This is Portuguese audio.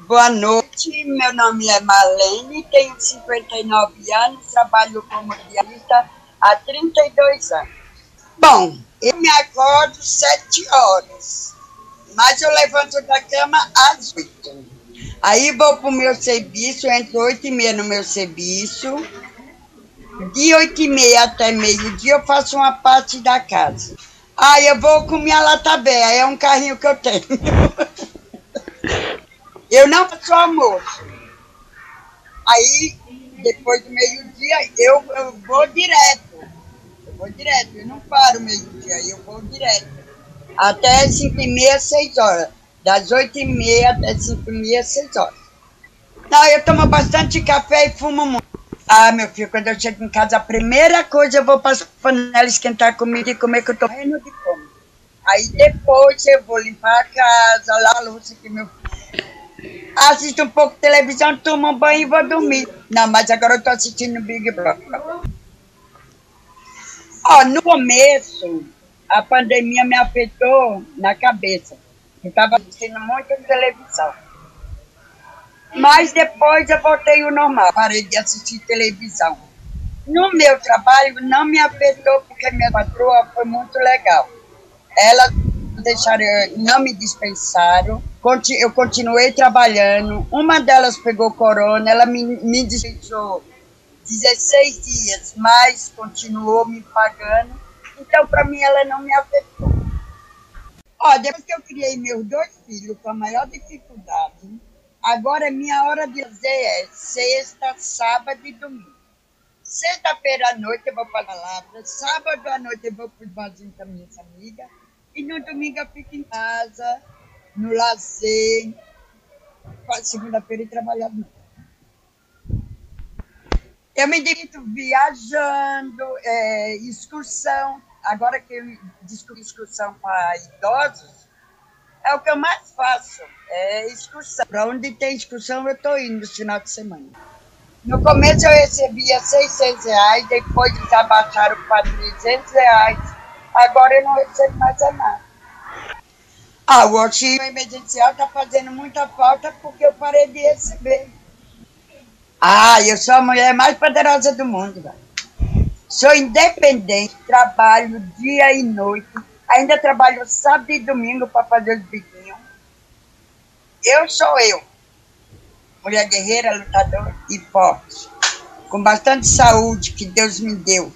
Boa noite, meu nome é Marlene, tenho 59 anos, trabalho como diarista há 32 anos. Bom, eu me acordo sete horas, mas eu levanto da cama às oito. Aí vou para o meu serviço, entro oito e meia no meu serviço. De oito e meia até meio-dia eu faço uma parte da casa. Aí eu vou com minha lata velha, é um carrinho que eu tenho. Eu não faço almoço. Aí, depois do meio-dia, eu, eu vou direto. Eu vou direto, eu não paro meio-dia, eu vou direto. Até 5 e meia, 6 horas. Das 8 e meia até 5 e meia, 6 horas. Não, eu tomo bastante café e fumo muito. Ah, meu filho, quando eu chego em casa, a primeira coisa eu vou para a panela esquentar comida e comer, que eu tô morrendo de fome. Aí depois eu vou limpar a casa, lá a louça que meu assisto um pouco de televisão, tomo um banho e vou dormir. Não, mas agora eu tô assistindo Big Brother. No começo, a pandemia me afetou na cabeça. Eu estava assistindo muita televisão. Mas depois eu voltei ao normal, parei de assistir televisão. No meu trabalho não me afetou porque minha patroa foi muito legal. Ela deixaram, não me dispensaram, eu continuei trabalhando. Uma delas pegou corona, ela me, me dispensou 16 dias, mas continuou me pagando. Então, para mim, ela não me afetou. Ó, depois que eu criei meus dois filhos com a maior dificuldade, agora é minha hora de dizer é sexta, sábado e domingo. Sexta-feira à noite eu vou para a palavra, sábado à noite eu vou para os barzinhos com minhas amigas, e no domingo eu fico em casa, no lazer. Segunda-feira e trabalhar. Eu me divirto viajando, é, excursão. Agora que eu descobri excursão para idosos, é o que eu mais faço, é excursão. Para onde tem excursão, eu estou indo no final de semana. No começo eu recebia 600 reais, depois eles abaixaram para 300 reais Agora eu não recebo mais nada. Ah, o auxílio emergencial está fazendo muita falta porque eu parei de receber. Ah, eu sou a mulher mais poderosa do mundo, velho. Sou independente, trabalho dia e noite. Ainda trabalho sábado e domingo para fazer os biquinhos. Eu sou eu. Mulher guerreira, lutadora e forte. Com bastante saúde que Deus me deu.